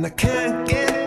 and I can't get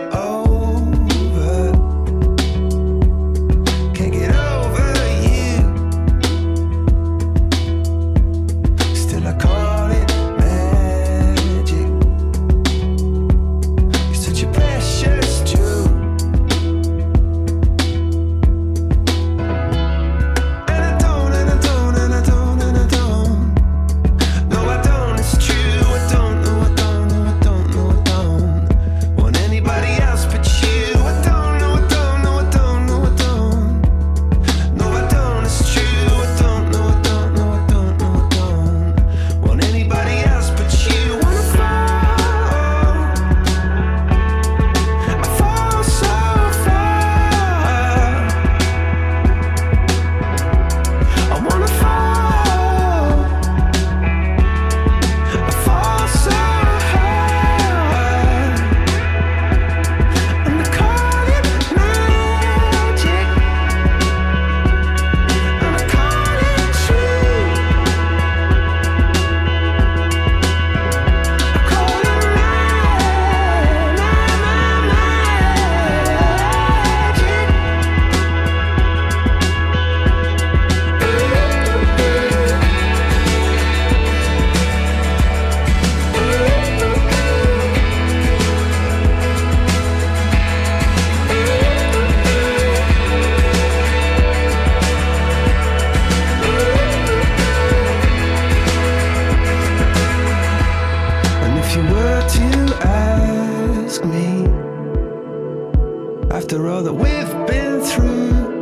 after all that we've been through.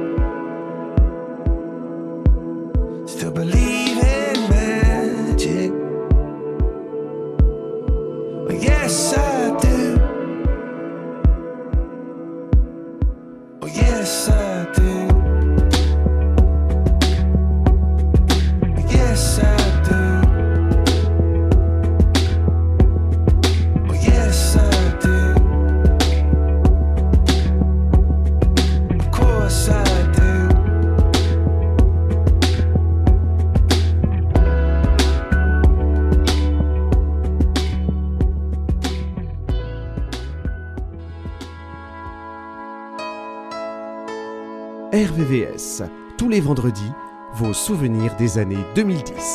Des années 2010.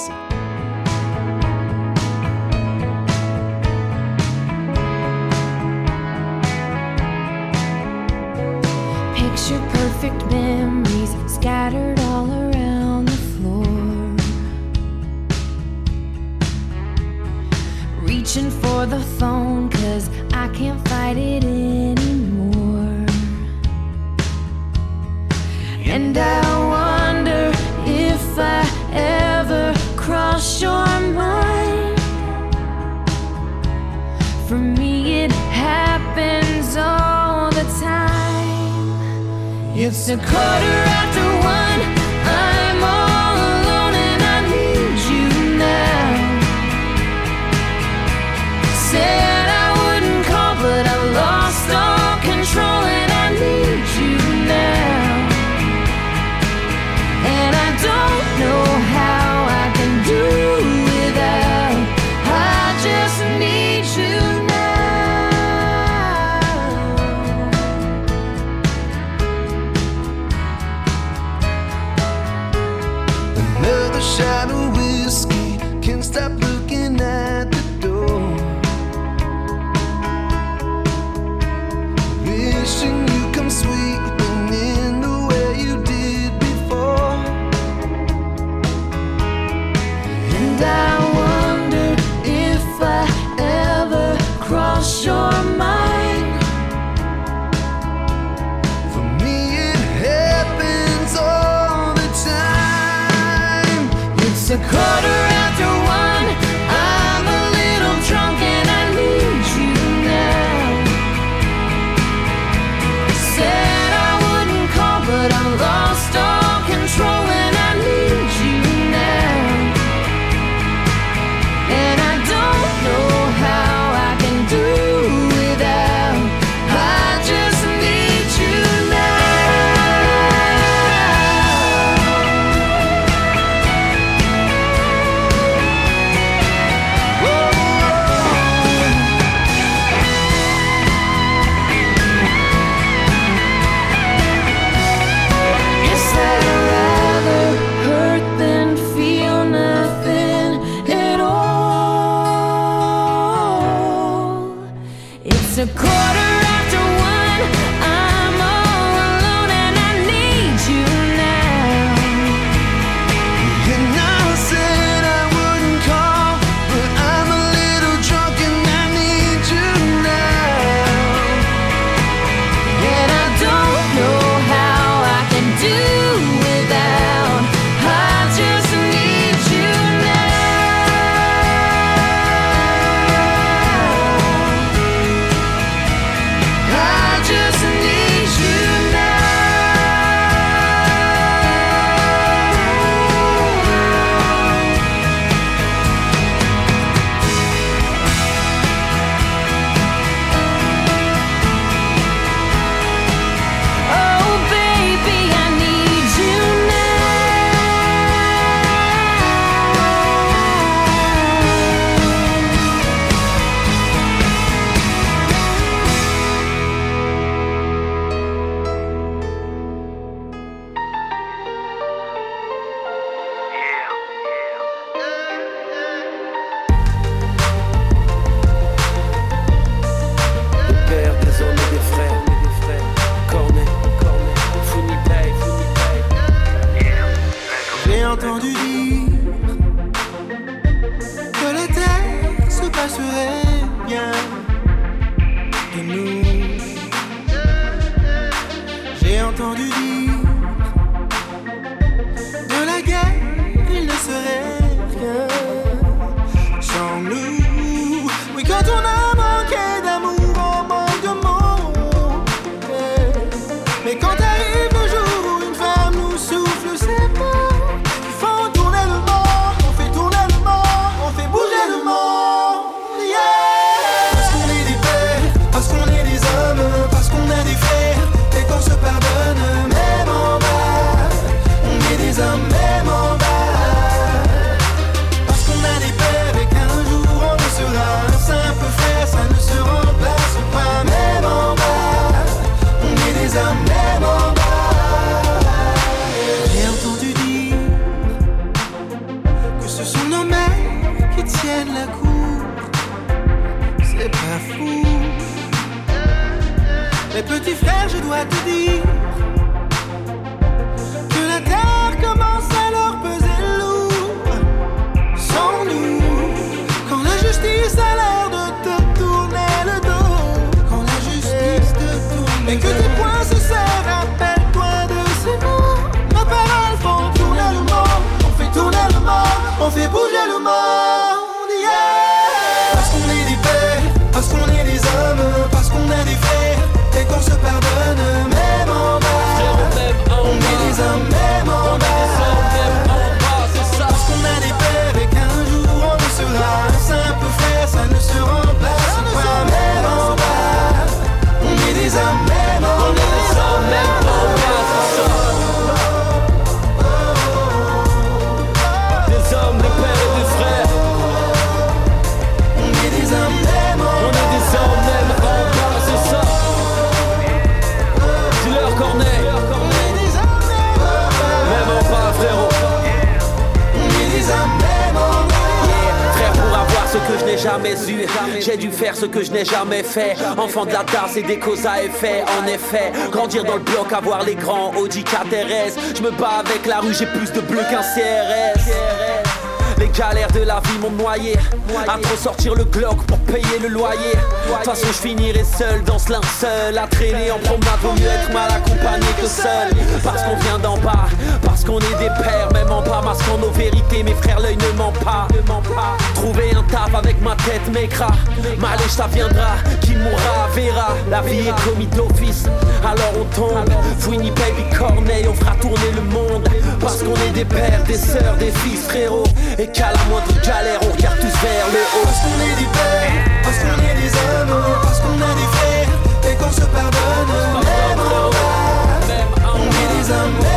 Que je n'ai jamais fait. Enfant de la tasse et des causes à effet, en effet. Grandir dans le bloc, avoir les grands Audi KTRS. Je me bats avec la rue, j'ai plus de bleu qu'un CRS. Les galères de la vie m'ont noyé. À trop sortir le Glock pour payer le loyer. De toute façon je finirai seul dans ce linceul À traîner en promenade vaut mieux être mal accompagné que seul. Parce qu'on vient d'en bas Parce qu'on est des pères. Même en bas masquant nos vérités Mes frères l'œil ne ment pas. Trouver un taf avec ma tête m'écra Malèche ça viendra Qui mourra verra. La vie est commis d'office Alors on tombe. Fouini baby Corneille On fera tourner le monde. Parce qu'on est des pères, des sœurs, des fils frérot. Et qu'à la moindre galère on regarde tous vers le haut. Parce qu'on est des pères, parce qu'on est des hommes, parce qu'on a des frères et qu'on se pardonne même en bas. On est des hommes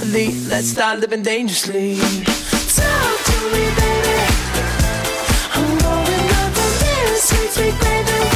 Let's start living dangerously. Talk to me, baby. I'm going up on this sweet, sweet baby.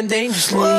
been dangerously.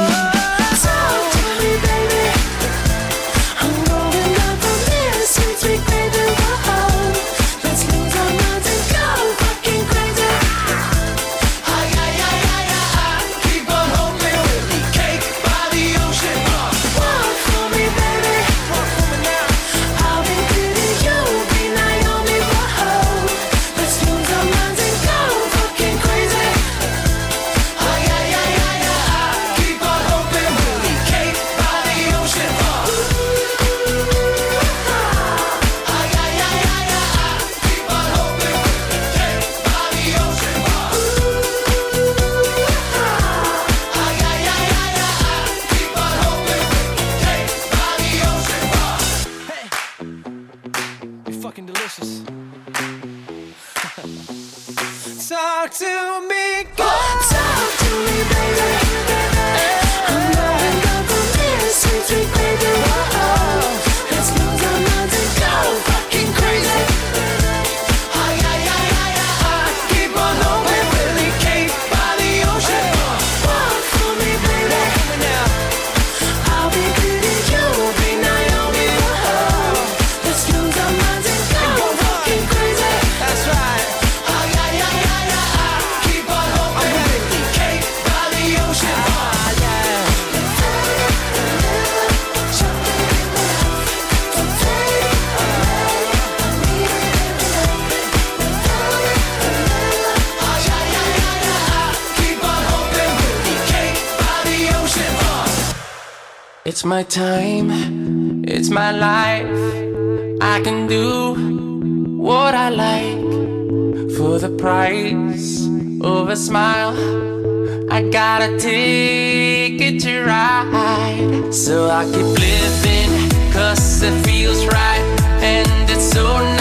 My time, it's my life. I can do what I like for the price of a smile. I got a ticket to ride, so I keep living, cause it feels right, and it's so nice,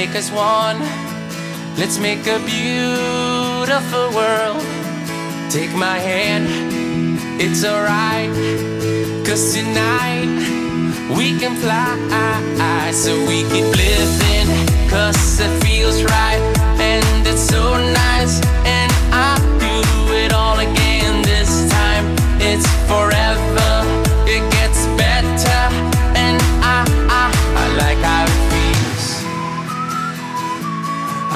Make us one. Let's make a beautiful world. Take my hand, it's alright. Cause tonight we can fly. So we keep living, cause it feels right. And it's so nice. And I do it all again this time. It's forever,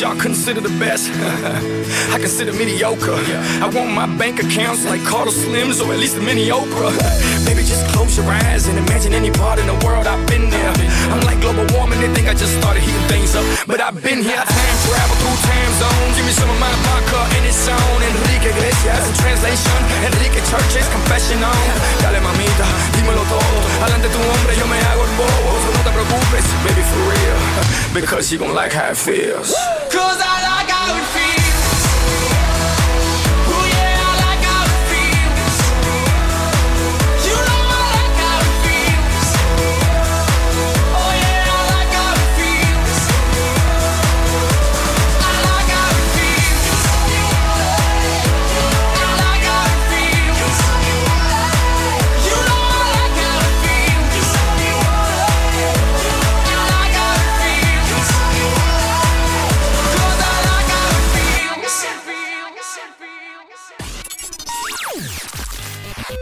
Y'all consider the best? I consider mediocre. I want my bank accounts like Carlos Slims or at least a mini Oprah. Baby, just close your eyes and imagine any part in the world I've been there. I'm like global warming, they think I just started heating things up. But I've been here, I time travel through time zones. Give me some of my vodka and it's on. Enrique Iglesias in translation. Enrique Church's confession on. Dale mamita, dímelo todo. Adelante tu hombre, yo me hago el bobo. No te preocupes, baby, for real. Because you gon' like how it feels. Cause I like how it feels.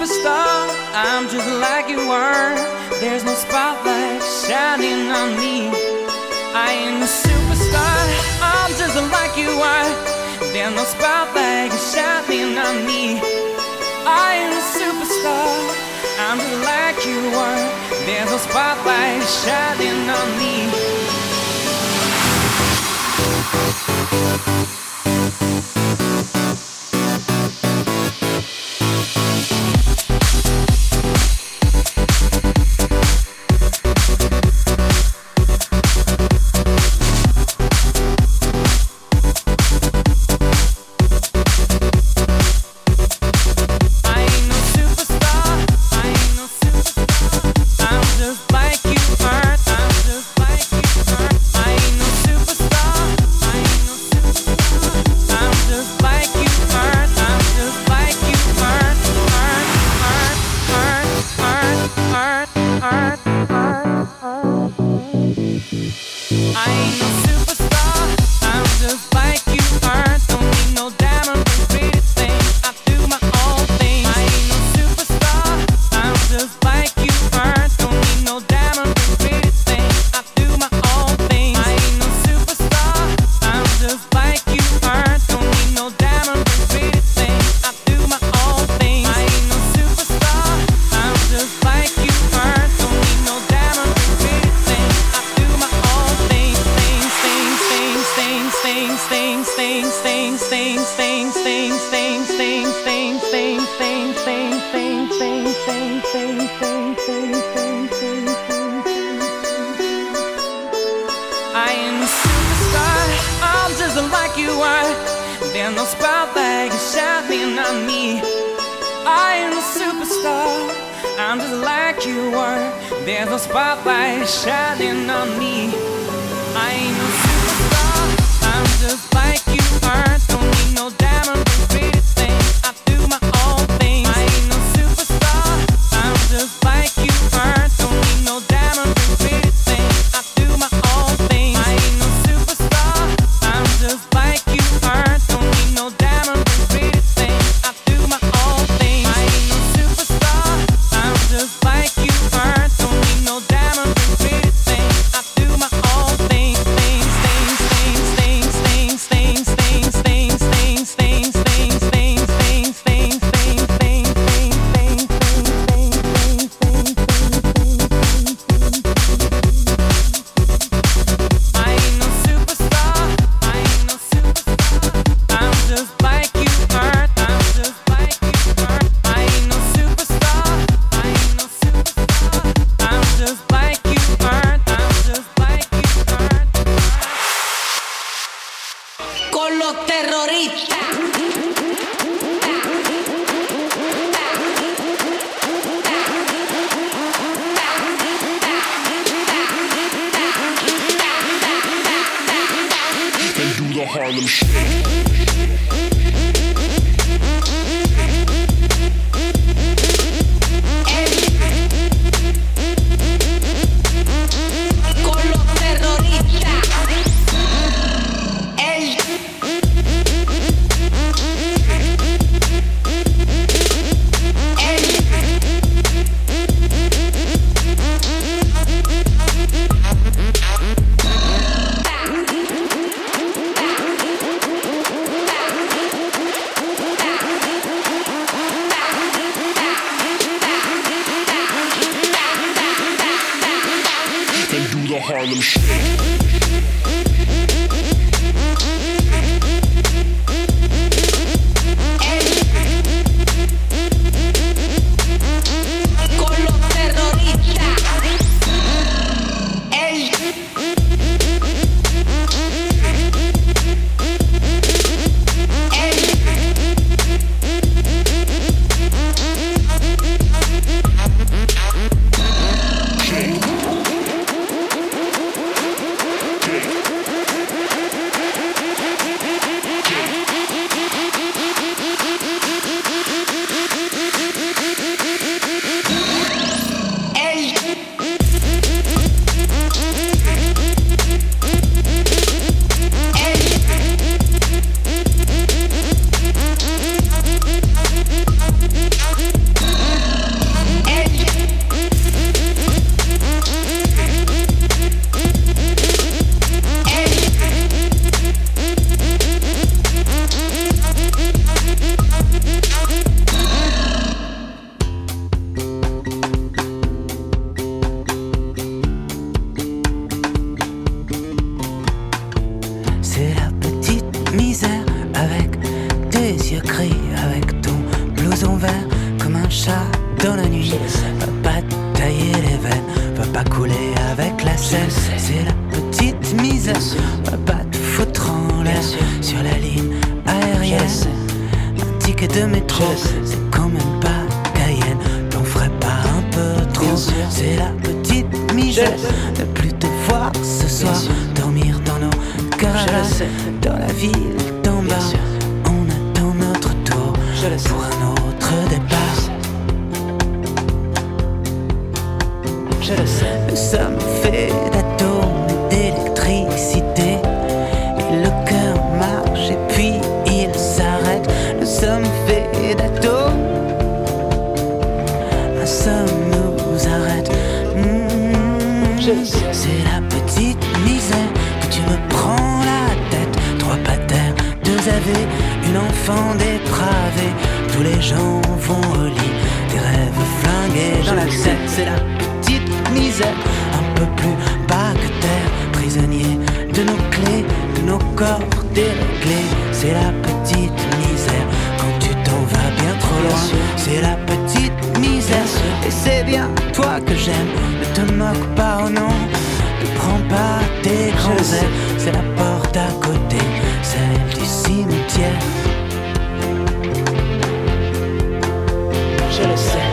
superstar. I'm just like you are. There's no spotlight shining on me. I am a superstar. I'm just like you are. There's no spotlight shining on me. I am a superstar. I'm just like you are. There's no spotlight shining on me. about like you shot me, not me. I am a superstar. I'm just like you are. There's a spotlight shining on me. I ain't a superstar. I'm just. C'est la petite misère, va pas te foutre en l'air sur la ligne aérienne. Un ticket de métro, c'est quand même pas Cayenne. T'en ferais pas un peu trop, c'est la petite misère. Ne plus te voir ce soir, dormir dans nos garages, dans la ville d'en bas. On attend notre tour pour un autre départ. Je le sais. Nous sommes faits d'atomes et d'électricité. Et le cœur marche et puis il s'arrête. Nous sommes faits d'atomes. Un somme nous arrête. Mmh. C'est la petite misère que tu me prends la tête. Trois patères, deux AV, une enfant dépravée. Tous les gens vont au lit, des rêves flingués dans la tête. C'est la misère, un peu plus bas que terre. Prisonnier de nos clés, de nos corps déréglés. C'est la petite misère quand tu t'en vas bien trop loin. C'est la petite misère, et c'est bien toi que j'aime. Ne te moque pas, oh non. Ne prends pas tes grands airs, c'est la porte à côté, celle du cimetière. Je le sais,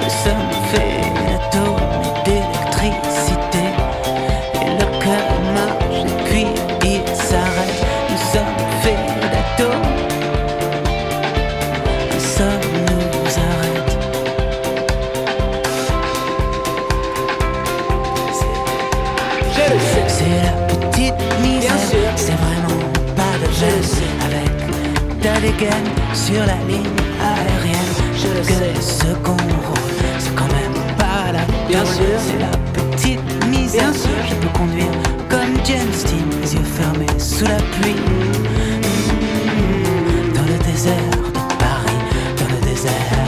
de gêne avec dégaine sur la ligne aérienne. Je le sais, ce qu'on roule, c'est quand même pas la Bien sûr. C'est la petite misère. Je peux conduire comme James Dean, les yeux fermés sous la pluie. Dans le désert de Paris, dans le désert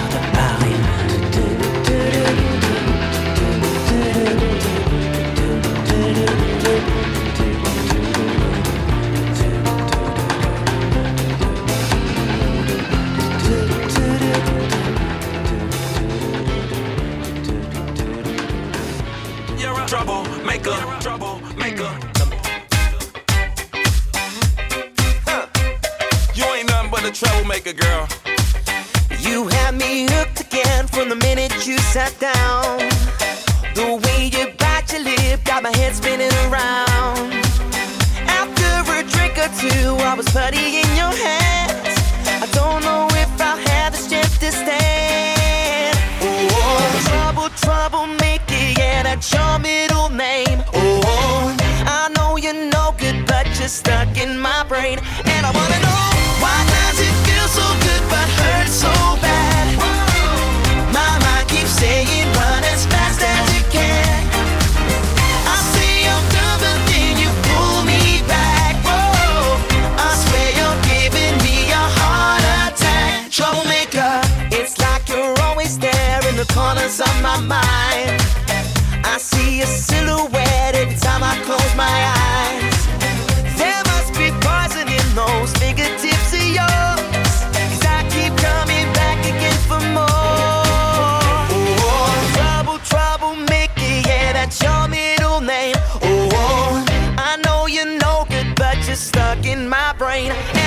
brain.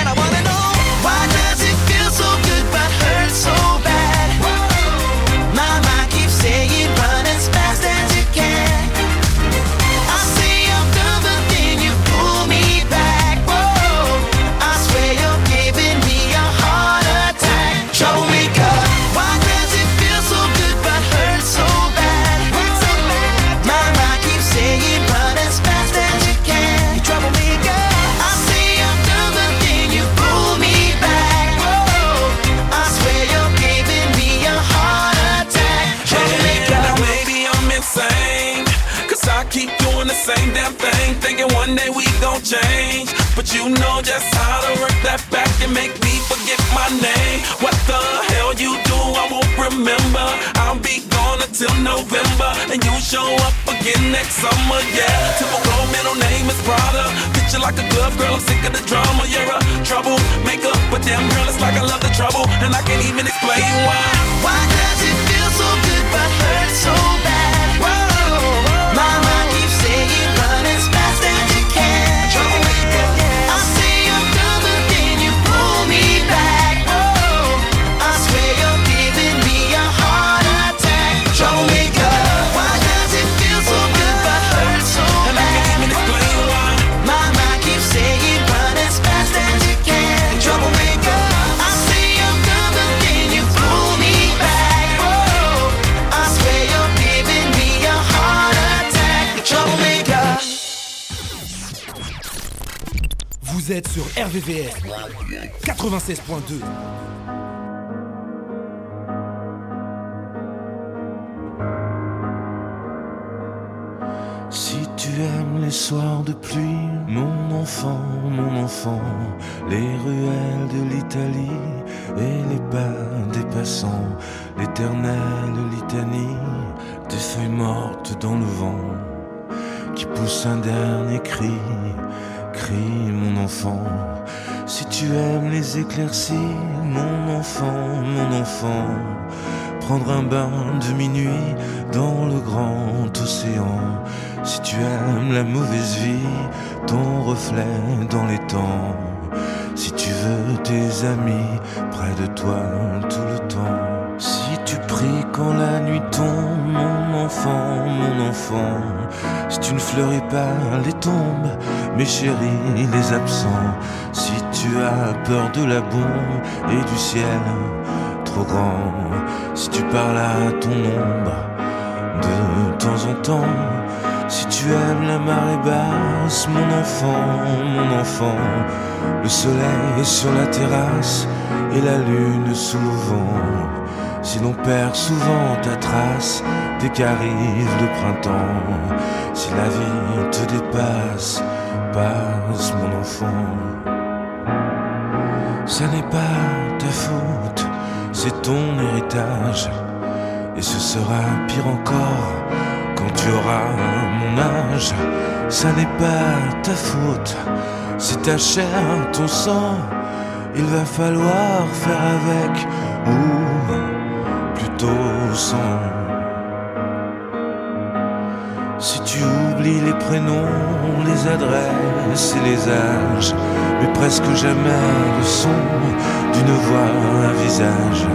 I'll be gone until November. And you show up again next summer, yeah. Typical middle name is Prada. Picture like a glove girl, I'm sick of the drama. You're a troublemaker. But damn girl, it's like I love the trouble. And I can't even explain why. Why does it feel so good but hurts so Vous êtes sur RVVS 96.2. Si tu aimes les soirs de pluie, mon enfant, mon enfant, les ruelles de l'Italie et les pas des passants, l'éternelle litanie des feuilles mortes dans le vent, qui pousse un dernier cri, mon enfant. Si tu aimes les éclaircies, mon enfant, mon enfant, prendre un bain de minuit dans le grand océan. Si tu aimes la mauvaise vie, ton reflet dans les temps. Si tu veux tes amis près de toi tout le temps. Si tu pries quand la nuit tombe, enfant, mon enfant. Si tu ne fleuris pas les tombes, mes chéris, les absents. Si tu as peur de la bombe et du ciel trop grand. Si tu parles à ton ombre de temps en temps. Si tu aimes la marée basse, mon enfant, mon enfant, le soleil sur la terrasse et la lune sous le vent. Si l'on perd souvent ta trace dès qu'arrive le printemps, si la vie te dépasse, passe mon enfant. Ça n'est pas ta faute, c'est ton héritage. Et ce sera pire encore quand tu auras mon âge. Ça n'est pas ta faute, c'est ta chair, ton sang. Il va falloir faire avec, ou Si tu oublies les prénoms, les adresses et les âges, mais presque jamais le son d'une voix, un visage.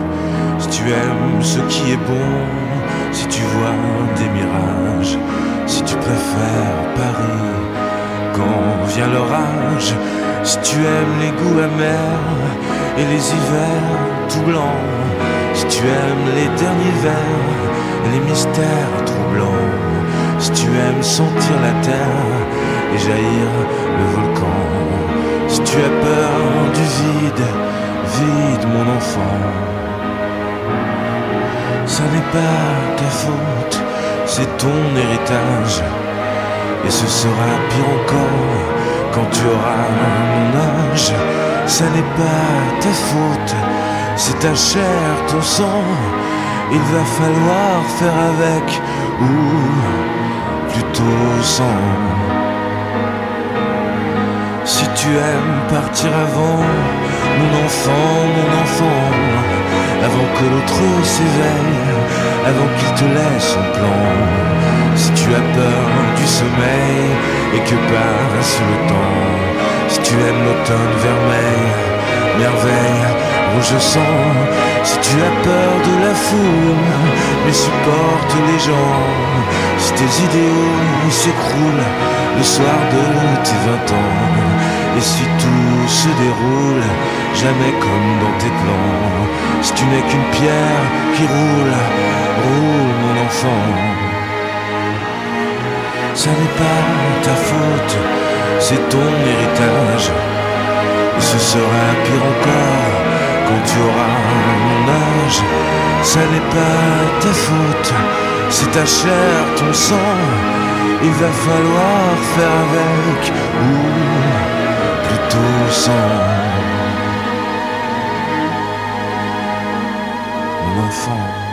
Si tu aimes ce qui est bon, si tu vois des mirages, si tu préfères Paris quand vient l'orage, si tu aimes les goûts amers et les hivers tout blancs, si tu aimes les derniers vers les mystères troublants, si tu aimes sentir la terre et jaillir le volcan, si tu as peur du vide, vide mon enfant. Ça n'est pas ta faute, c'est ton héritage. Et ce sera pire encore quand tu auras mon âge. Ça n'est pas ta faute, c'est ta chair, ton sang. Il va falloir faire avec ou plutôt sans. Si tu aimes partir avant, mon enfant, mon enfant, avant que l'autre s'éveille, avant qu'il te laisse son plan. Si tu as peur du sommeil et que passe le temps, si tu aimes l'automne vermeil, merveille, rouge sang, si tu as peur de la foule, mais supporte les gens, si tes idéaux s'écroulent le soir de tes vingt ans, et si tout se déroule jamais comme dans tes plans, si tu n'es qu'une pierre qui roule, roule mon enfant. Ça n'est pas ta faute, c'est ton héritage. Et ce sera pire encore quand tu auras mon âge. Ça n'est pas ta faute, c'est ta chair, ton sang. Il va falloir faire avec ou plutôt sans. Enfant.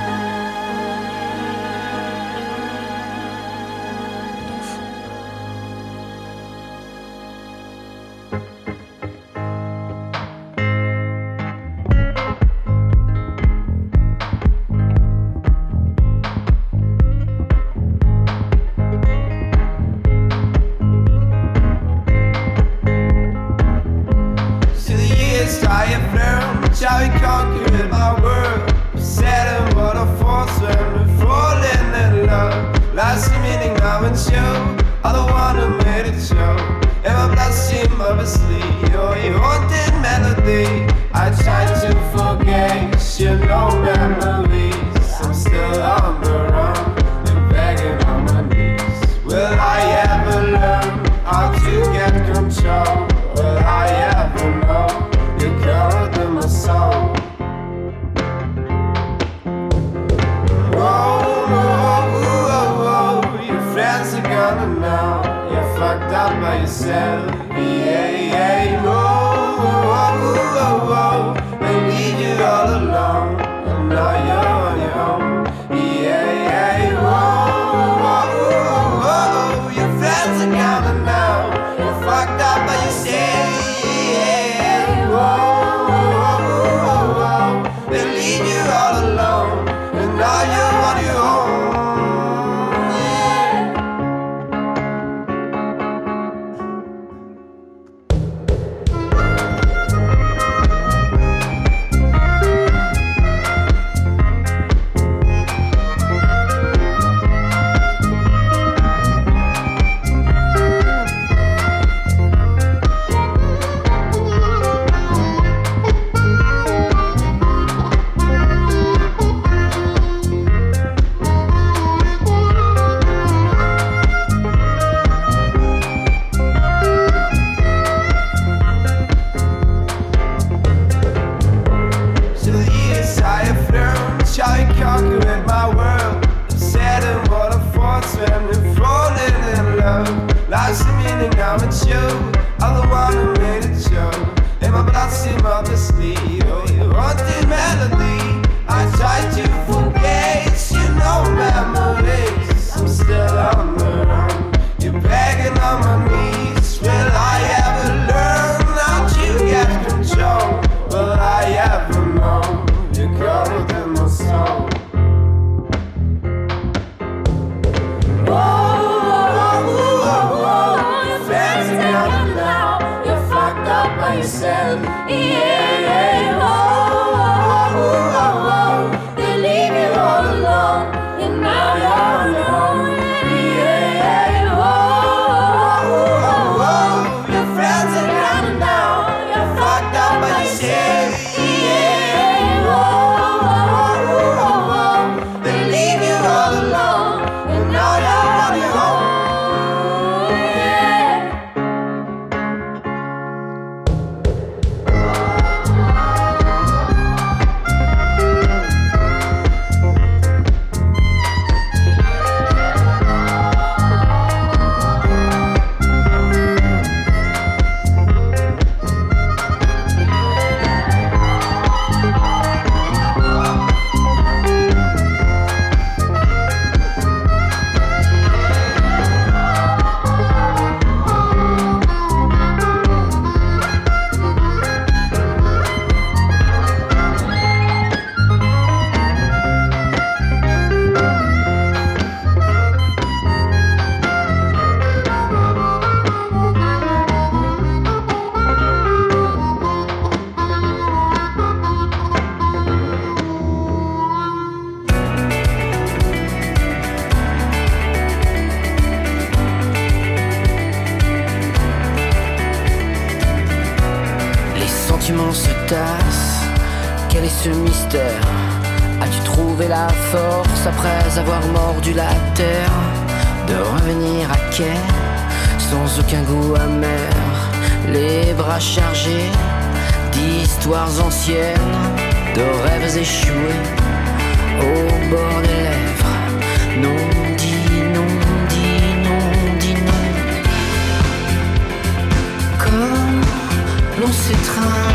train,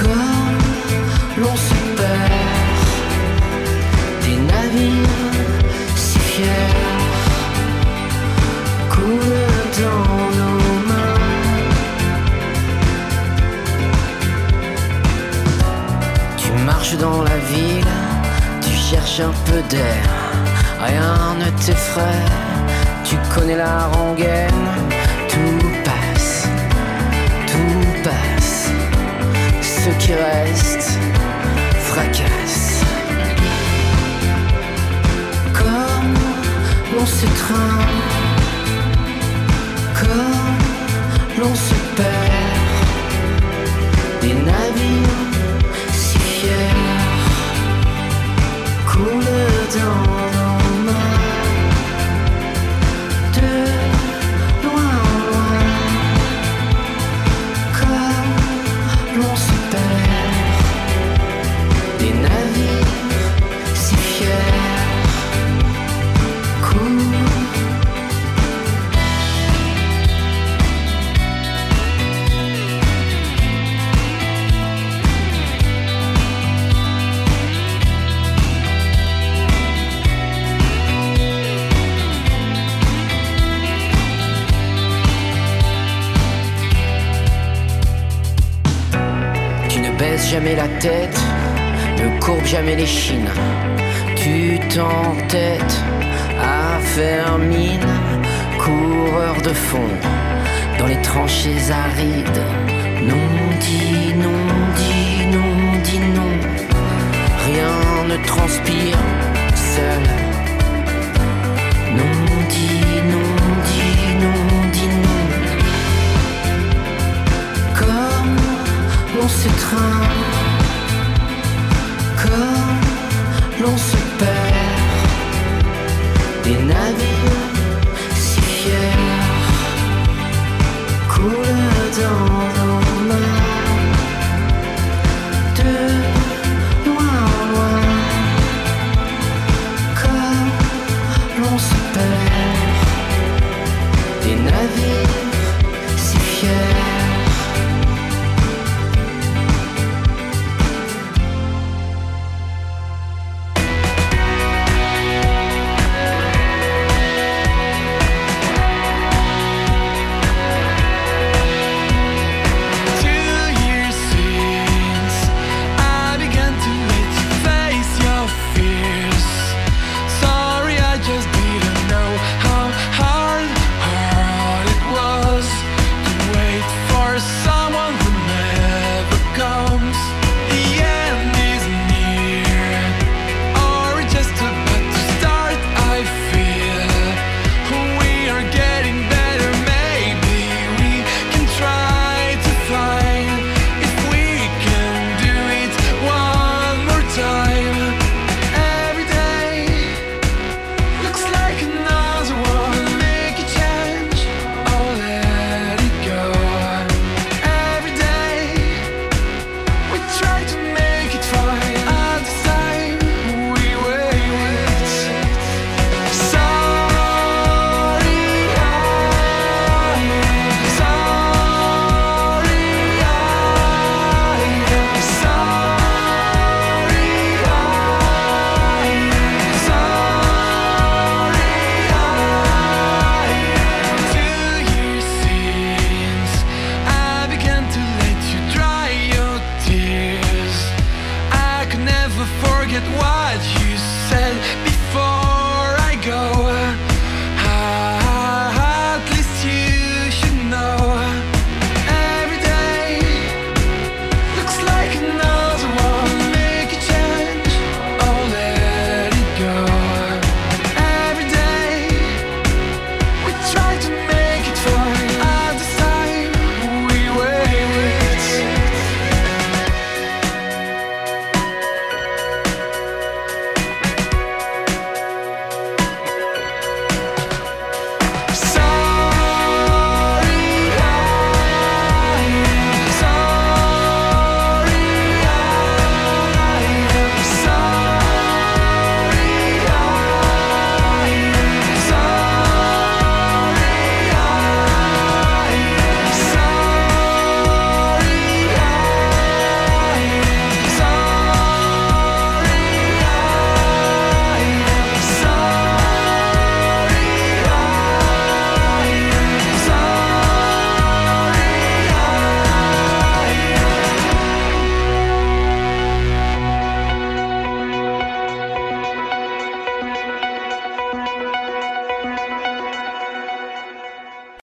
comme l'on se perd des navires si fiers coulent dans nos mains. Tu marches dans la ville, tu cherches un peu d'air, rien ne t'effraie. Tu connais la rengaine, tout qui reste fracasse. Comme l'on s'étreint, comme l'on se perd, des navires si fiers. Coulent dans Baisses jamais la tête, ne courbe jamais les chines. Tu t'entêtes à faire mine, coureur de fond dans les tranchées arides. Non, dis non, dis non, dis non.